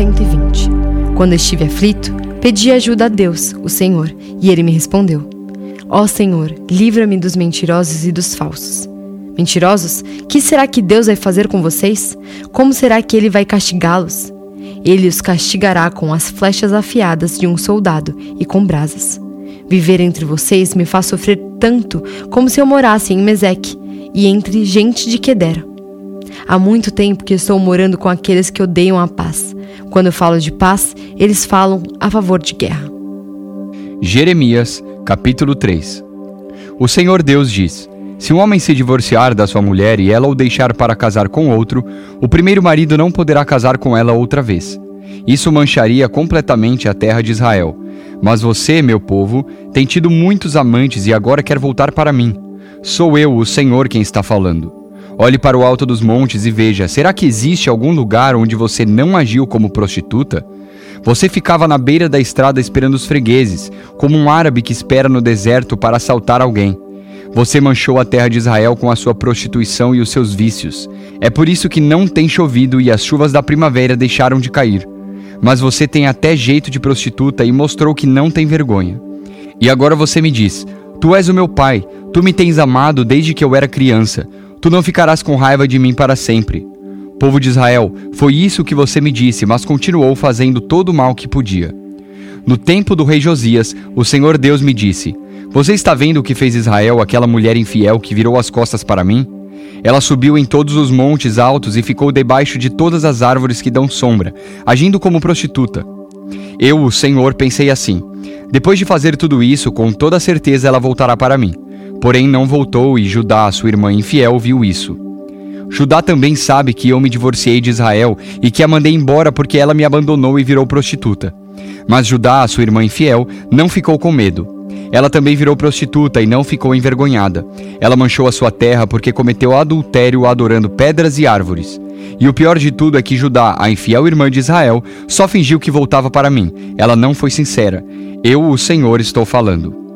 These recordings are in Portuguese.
120 Quando estive aflito, pedi ajuda a Deus, o Senhor, e ele me respondeu: Ó Senhor, livra-me dos mentirosos e dos falsos. Mentirosos, que será que Deus vai fazer com vocês? Como será que ele vai castigá-los? Ele os castigará com as flechas afiadas de um soldado e com brasas. Viver entre vocês me faz sofrer tanto como se eu morasse em Meseque e entre gente de Quedera. Há muito tempo que estou morando com aqueles que odeiam a paz. Quando falo de paz, eles falam a favor de guerra. Jeremias, capítulo 3 O Senhor Deus diz: Se um homem se divorciar da sua mulher e ela o deixar para casar com outro, o primeiro marido não poderá casar com ela outra vez. Isso mancharia completamente a terra de Israel. Mas você, meu povo, tem tido muitos amantes e agora quer voltar para mim. Sou eu, o Senhor, quem está falando. Olhe para o alto dos montes e veja: será que existe algum lugar onde você não agiu como prostituta? Você ficava na beira da estrada esperando os fregueses, como um árabe que espera no deserto para assaltar alguém. Você manchou a terra de Israel com a sua prostituição e os seus vícios. É por isso que não tem chovido e as chuvas da primavera deixaram de cair. Mas você tem até jeito de prostituta e mostrou que não tem vergonha. E agora você me diz: Tu és o meu pai, tu me tens amado desde que eu era criança. Tu não ficarás com raiva de mim para sempre. Povo de Israel, foi isso que você me disse, mas continuou fazendo todo o mal que podia. No tempo do rei Josias, o Senhor Deus me disse: Você está vendo o que fez Israel, aquela mulher infiel que virou as costas para mim? Ela subiu em todos os montes altos e ficou debaixo de todas as árvores que dão sombra, agindo como prostituta. Eu, o Senhor, pensei assim: depois de fazer tudo isso, com toda certeza ela voltará para mim. Porém, não voltou e Judá, sua irmã infiel, viu isso. Judá também sabe que eu me divorciei de Israel e que a mandei embora porque ela me abandonou e virou prostituta. Mas Judá, sua irmã infiel, não ficou com medo. Ela também virou prostituta e não ficou envergonhada. Ela manchou a sua terra porque cometeu adultério adorando pedras e árvores. E o pior de tudo é que Judá, a infiel irmã de Israel, só fingiu que voltava para mim. Ela não foi sincera. Eu, o Senhor, estou falando.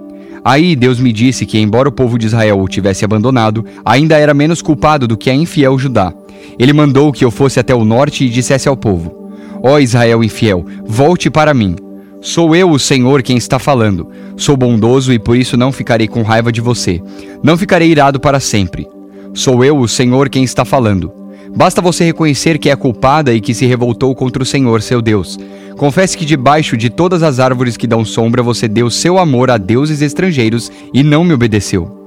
Aí Deus me disse que, embora o povo de Israel o tivesse abandonado, ainda era menos culpado do que a infiel Judá. Ele mandou que eu fosse até o norte e dissesse ao povo: Ó Israel infiel, volte para mim. Sou eu, o Senhor, quem está falando. Sou bondoso e por isso não ficarei com raiva de você. Não ficarei irado para sempre. Sou eu, o Senhor, quem está falando. Basta você reconhecer que é culpada e que se revoltou contra o Senhor, seu Deus. Confesse que debaixo de todas as árvores que dão sombra você deu seu amor a deuses estrangeiros e não me obedeceu.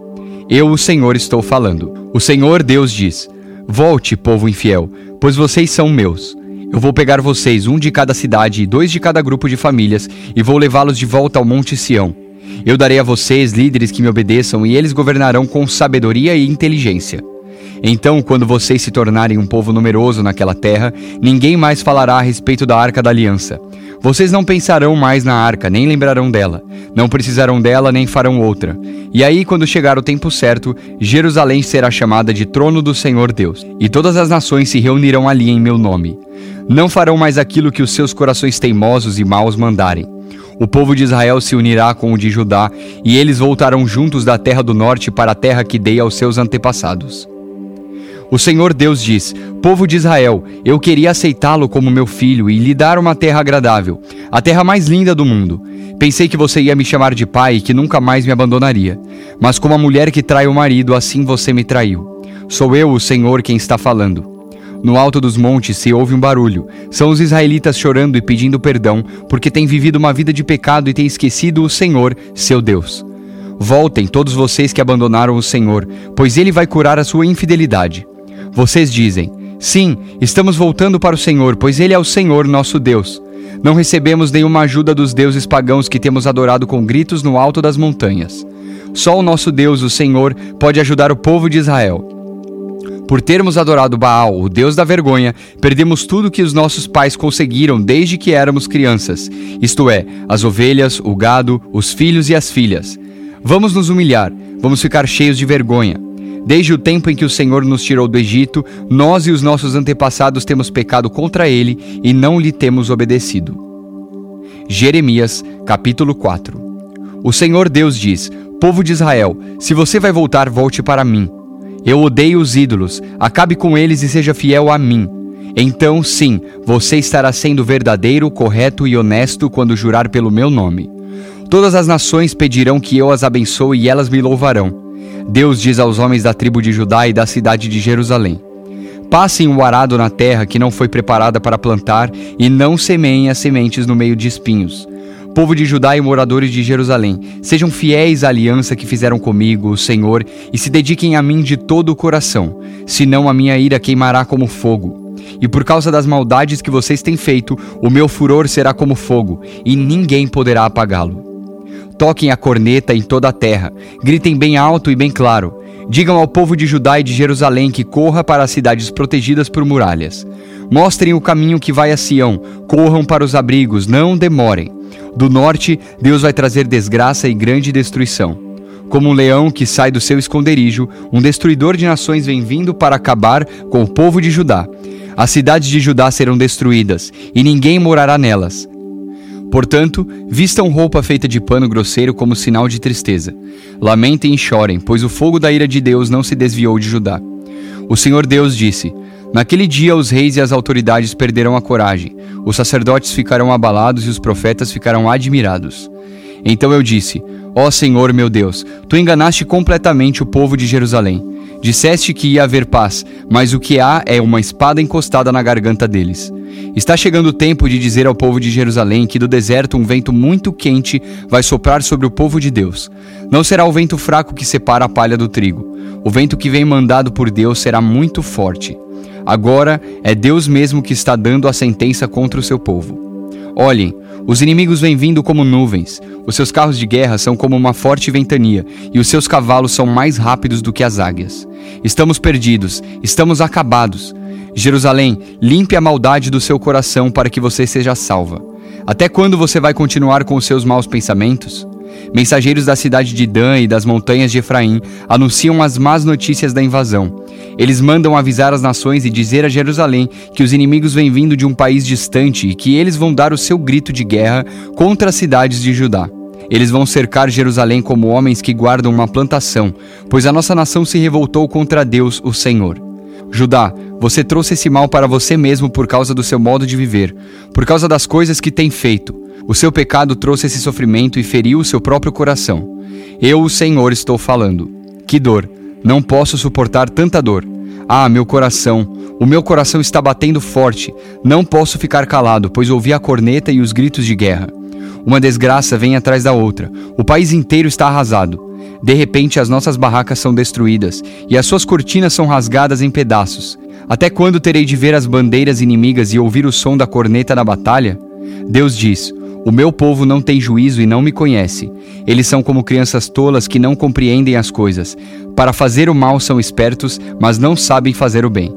Eu, o Senhor, estou falando. O Senhor Deus diz: Volte, povo infiel, pois vocês são meus. Eu vou pegar vocês, um de cada cidade e dois de cada grupo de famílias, e vou levá-los de volta ao Monte Sião. Eu darei a vocês líderes que me obedeçam, e eles governarão com sabedoria e inteligência. Então, quando vocês se tornarem um povo numeroso naquela terra, ninguém mais falará a respeito da arca da aliança. Vocês não pensarão mais na arca, nem lembrarão dela. Não precisarão dela, nem farão outra. E aí, quando chegar o tempo certo, Jerusalém será chamada de trono do Senhor Deus, e todas as nações se reunirão ali em meu nome. Não farão mais aquilo que os seus corações teimosos e maus mandarem. O povo de Israel se unirá com o de Judá, e eles voltarão juntos da terra do norte para a terra que dei aos seus antepassados. O Senhor Deus diz: Povo de Israel, eu queria aceitá-lo como meu filho e lhe dar uma terra agradável, a terra mais linda do mundo. Pensei que você ia me chamar de pai e que nunca mais me abandonaria. Mas como a mulher que trai o marido, assim você me traiu. Sou eu, o Senhor, quem está falando. No alto dos montes se ouve um barulho. São os israelitas chorando e pedindo perdão, porque têm vivido uma vida de pecado e têm esquecido o Senhor, seu Deus. Voltem, todos vocês que abandonaram o Senhor, pois ele vai curar a sua infidelidade. Vocês dizem: Sim, estamos voltando para o Senhor, pois Ele é o Senhor nosso Deus. Não recebemos nenhuma ajuda dos deuses pagãos que temos adorado com gritos no alto das montanhas. Só o nosso Deus, o Senhor, pode ajudar o povo de Israel. Por termos adorado Baal, o Deus da vergonha, perdemos tudo que os nossos pais conseguiram desde que éramos crianças, isto é, as ovelhas, o gado, os filhos e as filhas. Vamos nos humilhar, vamos ficar cheios de vergonha. Desde o tempo em que o Senhor nos tirou do Egito, nós e os nossos antepassados temos pecado contra ele e não lhe temos obedecido. Jeremias, capítulo 4. O Senhor Deus diz: Povo de Israel, se você vai voltar, volte para mim. Eu odeio os ídolos, acabe com eles e seja fiel a mim. Então, sim, você estará sendo verdadeiro, correto e honesto quando jurar pelo meu nome. Todas as nações pedirão que eu as abençoe e elas me louvarão. Deus diz aos homens da tribo de Judá e da cidade de Jerusalém: Passem o arado na terra que não foi preparada para plantar, e não semeiem as sementes no meio de espinhos. Povo de Judá e moradores de Jerusalém, sejam fiéis à aliança que fizeram comigo, o Senhor, e se dediquem a mim de todo o coração, senão a minha ira queimará como fogo. E por causa das maldades que vocês têm feito, o meu furor será como fogo, e ninguém poderá apagá-lo. Toquem a corneta em toda a terra, gritem bem alto e bem claro. Digam ao povo de Judá e de Jerusalém que corra para as cidades protegidas por muralhas. Mostrem o caminho que vai a Sião, corram para os abrigos, não demorem. Do norte, Deus vai trazer desgraça e grande destruição. Como um leão que sai do seu esconderijo, um destruidor de nações vem vindo para acabar com o povo de Judá. As cidades de Judá serão destruídas, e ninguém morará nelas. Portanto, vistam roupa feita de pano grosseiro como sinal de tristeza. Lamentem e chorem, pois o fogo da ira de Deus não se desviou de Judá. O Senhor Deus disse: Naquele dia os reis e as autoridades perderão a coragem, os sacerdotes ficarão abalados e os profetas ficarão admirados. Então eu disse: Ó Senhor meu Deus, tu enganaste completamente o povo de Jerusalém. Disseste que ia haver paz, mas o que há é uma espada encostada na garganta deles. Está chegando o tempo de dizer ao povo de Jerusalém que do deserto um vento muito quente vai soprar sobre o povo de Deus. Não será o vento fraco que separa a palha do trigo. O vento que vem mandado por Deus será muito forte. Agora é Deus mesmo que está dando a sentença contra o seu povo. Olhem, os inimigos vêm vindo como nuvens, os seus carros de guerra são como uma forte ventania, e os seus cavalos são mais rápidos do que as águias. Estamos perdidos, estamos acabados. Jerusalém, limpe a maldade do seu coração para que você seja salva. Até quando você vai continuar com os seus maus pensamentos? Mensageiros da cidade de Dan e das montanhas de Efraim anunciam as más notícias da invasão. Eles mandam avisar as nações e dizer a Jerusalém que os inimigos vêm vindo de um país distante e que eles vão dar o seu grito de guerra contra as cidades de Judá. Eles vão cercar Jerusalém como homens que guardam uma plantação, pois a nossa nação se revoltou contra Deus, o Senhor. Judá, você trouxe esse mal para você mesmo por causa do seu modo de viver, por causa das coisas que tem feito. O seu pecado trouxe esse sofrimento e feriu o seu próprio coração. Eu, o Senhor, estou falando. Que dor! Não posso suportar tanta dor. Ah, meu coração! O meu coração está batendo forte. Não posso ficar calado, pois ouvi a corneta e os gritos de guerra. Uma desgraça vem atrás da outra. O país inteiro está arrasado. De repente, as nossas barracas são destruídas e as suas cortinas são rasgadas em pedaços. Até quando terei de ver as bandeiras inimigas e ouvir o som da corneta na batalha? Deus diz: O meu povo não tem juízo e não me conhece. Eles são como crianças tolas que não compreendem as coisas. Para fazer o mal são espertos, mas não sabem fazer o bem.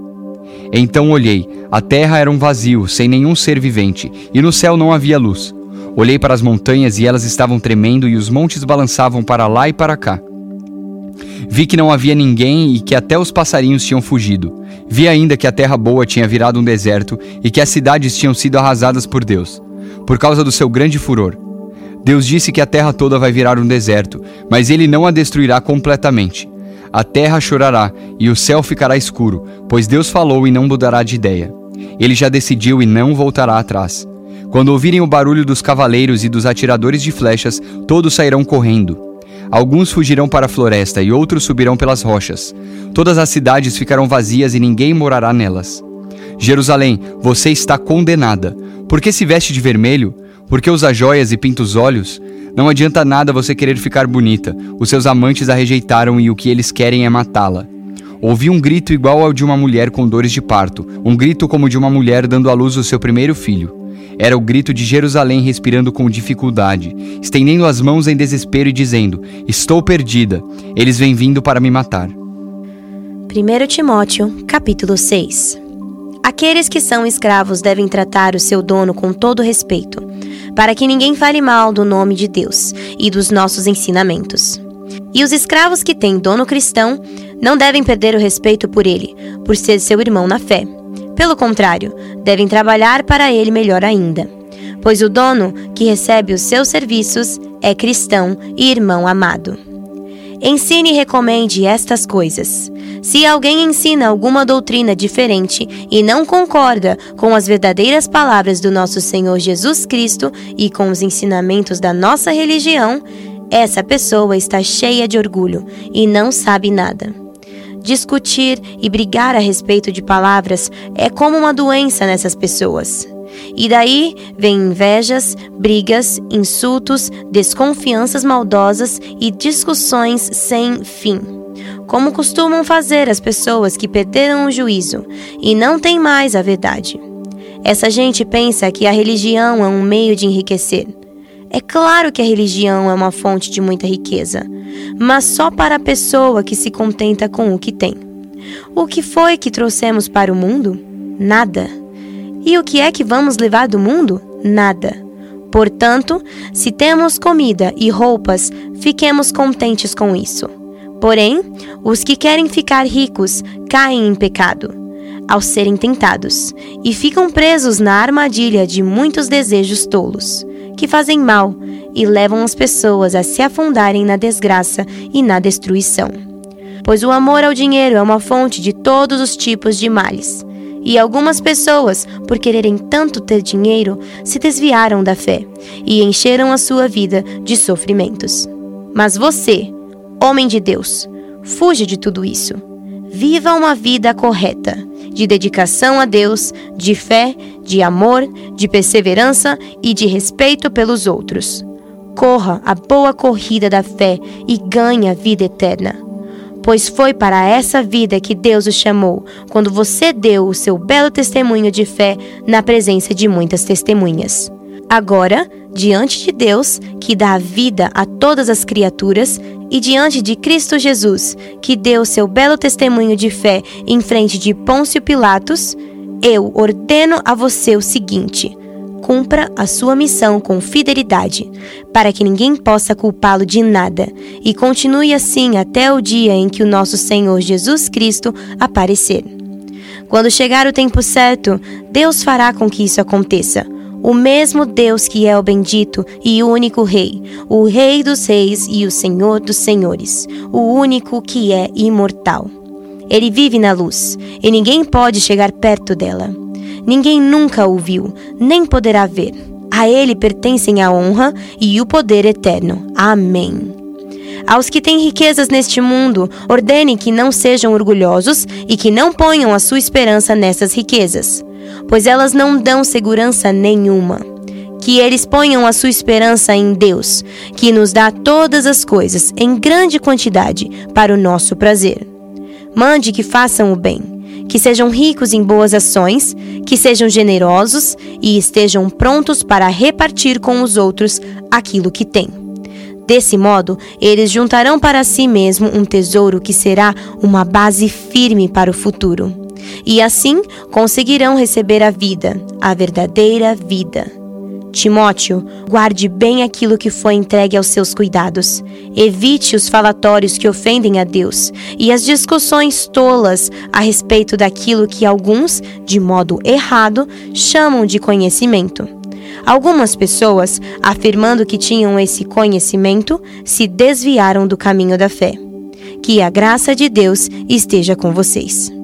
Então olhei: a terra era um vazio, sem nenhum ser vivente, e no céu não havia luz. Olhei para as montanhas e elas estavam tremendo e os montes balançavam para lá e para cá. Vi que não havia ninguém e que até os passarinhos tinham fugido. Vi ainda que a terra boa tinha virado um deserto e que as cidades tinham sido arrasadas por Deus, por causa do seu grande furor. Deus disse que a terra toda vai virar um deserto, mas ele não a destruirá completamente. A terra chorará e o céu ficará escuro, pois Deus falou e não mudará de ideia. Ele já decidiu e não voltará atrás. Quando ouvirem o barulho dos cavaleiros e dos atiradores de flechas, todos sairão correndo. Alguns fugirão para a floresta e outros subirão pelas rochas. Todas as cidades ficarão vazias e ninguém morará nelas. Jerusalém, você está condenada. Por que se veste de vermelho? Por que usa joias e pinta os olhos? Não adianta nada você querer ficar bonita. Os seus amantes a rejeitaram e o que eles querem é matá-la. Ouvi um grito igual ao de uma mulher com dores de parto, um grito como de uma mulher dando à luz o seu primeiro filho. Era o grito de Jerusalém respirando com dificuldade, estendendo as mãos em desespero e dizendo: Estou perdida, eles vêm vindo para me matar. 1 Timóteo, capítulo 6 Aqueles que são escravos devem tratar o seu dono com todo respeito, para que ninguém fale mal do nome de Deus e dos nossos ensinamentos. E os escravos que têm dono cristão não devem perder o respeito por ele, por ser seu irmão na fé pelo contrário, devem trabalhar para ele melhor ainda, pois o dono que recebe os seus serviços é cristão e irmão amado. Ensine e recomende estas coisas. Se alguém ensina alguma doutrina diferente e não concorda com as verdadeiras palavras do nosso Senhor Jesus Cristo e com os ensinamentos da nossa religião, essa pessoa está cheia de orgulho e não sabe nada. Discutir e brigar a respeito de palavras é como uma doença nessas pessoas. E daí vem invejas, brigas, insultos, desconfianças maldosas e discussões sem fim. Como costumam fazer as pessoas que perderam o juízo e não têm mais a verdade. Essa gente pensa que a religião é um meio de enriquecer. É claro que a religião é uma fonte de muita riqueza, mas só para a pessoa que se contenta com o que tem. O que foi que trouxemos para o mundo? Nada. E o que é que vamos levar do mundo? Nada. Portanto, se temos comida e roupas, fiquemos contentes com isso. Porém, os que querem ficar ricos caem em pecado, ao serem tentados, e ficam presos na armadilha de muitos desejos tolos, que fazem mal e levam as pessoas a se afundarem na desgraça e na destruição. Pois o amor ao dinheiro é uma fonte de todos os tipos de males e algumas pessoas, por quererem tanto ter dinheiro, se desviaram da fé e encheram a sua vida de sofrimentos. Mas você, homem de Deus, fuja de tudo isso. Viva uma vida correta, de dedicação a Deus, de fé, de amor, de perseverança e de respeito pelos outros. Corra a boa corrida da fé e ganhe a vida eterna pois foi para essa vida que Deus o chamou, quando você deu o seu belo testemunho de fé na presença de muitas testemunhas. Agora, diante de Deus, que dá vida a todas as criaturas, e diante de Cristo Jesus, que deu seu belo testemunho de fé em frente de Pôncio Pilatos, eu ordeno a você o seguinte: cumpra a sua missão com fidelidade, para que ninguém possa culpá-lo de nada, e continue assim até o dia em que o nosso Senhor Jesus Cristo aparecer. Quando chegar o tempo certo, Deus fará com que isso aconteça. O mesmo Deus que é o bendito e único Rei, o Rei dos Reis e o Senhor dos Senhores, o único que é imortal. Ele vive na luz, e ninguém pode chegar perto dela. Ninguém nunca o viu, nem poderá ver. A ele pertencem a honra e o poder eterno. Amém. Aos que têm riquezas neste mundo, ordene que não sejam orgulhosos e que não ponham a sua esperança nessas riquezas, pois elas não dão segurança nenhuma. Que eles ponham a sua esperança em Deus, que nos dá todas as coisas em grande quantidade para o nosso prazer. Mande que façam o bem que sejam ricos em boas ações, que sejam generosos e estejam prontos para repartir com os outros aquilo que têm. Desse modo, eles juntarão para si mesmo um tesouro que será uma base firme para o futuro. E assim conseguirão receber a vida, a verdadeira vida. Timóteo, guarde bem aquilo que foi entregue aos seus cuidados. Evite os falatórios que ofendem a Deus e as discussões tolas a respeito daquilo que alguns, de modo errado, chamam de conhecimento. Algumas pessoas, afirmando que tinham esse conhecimento, se desviaram do caminho da fé. Que a graça de Deus esteja com vocês.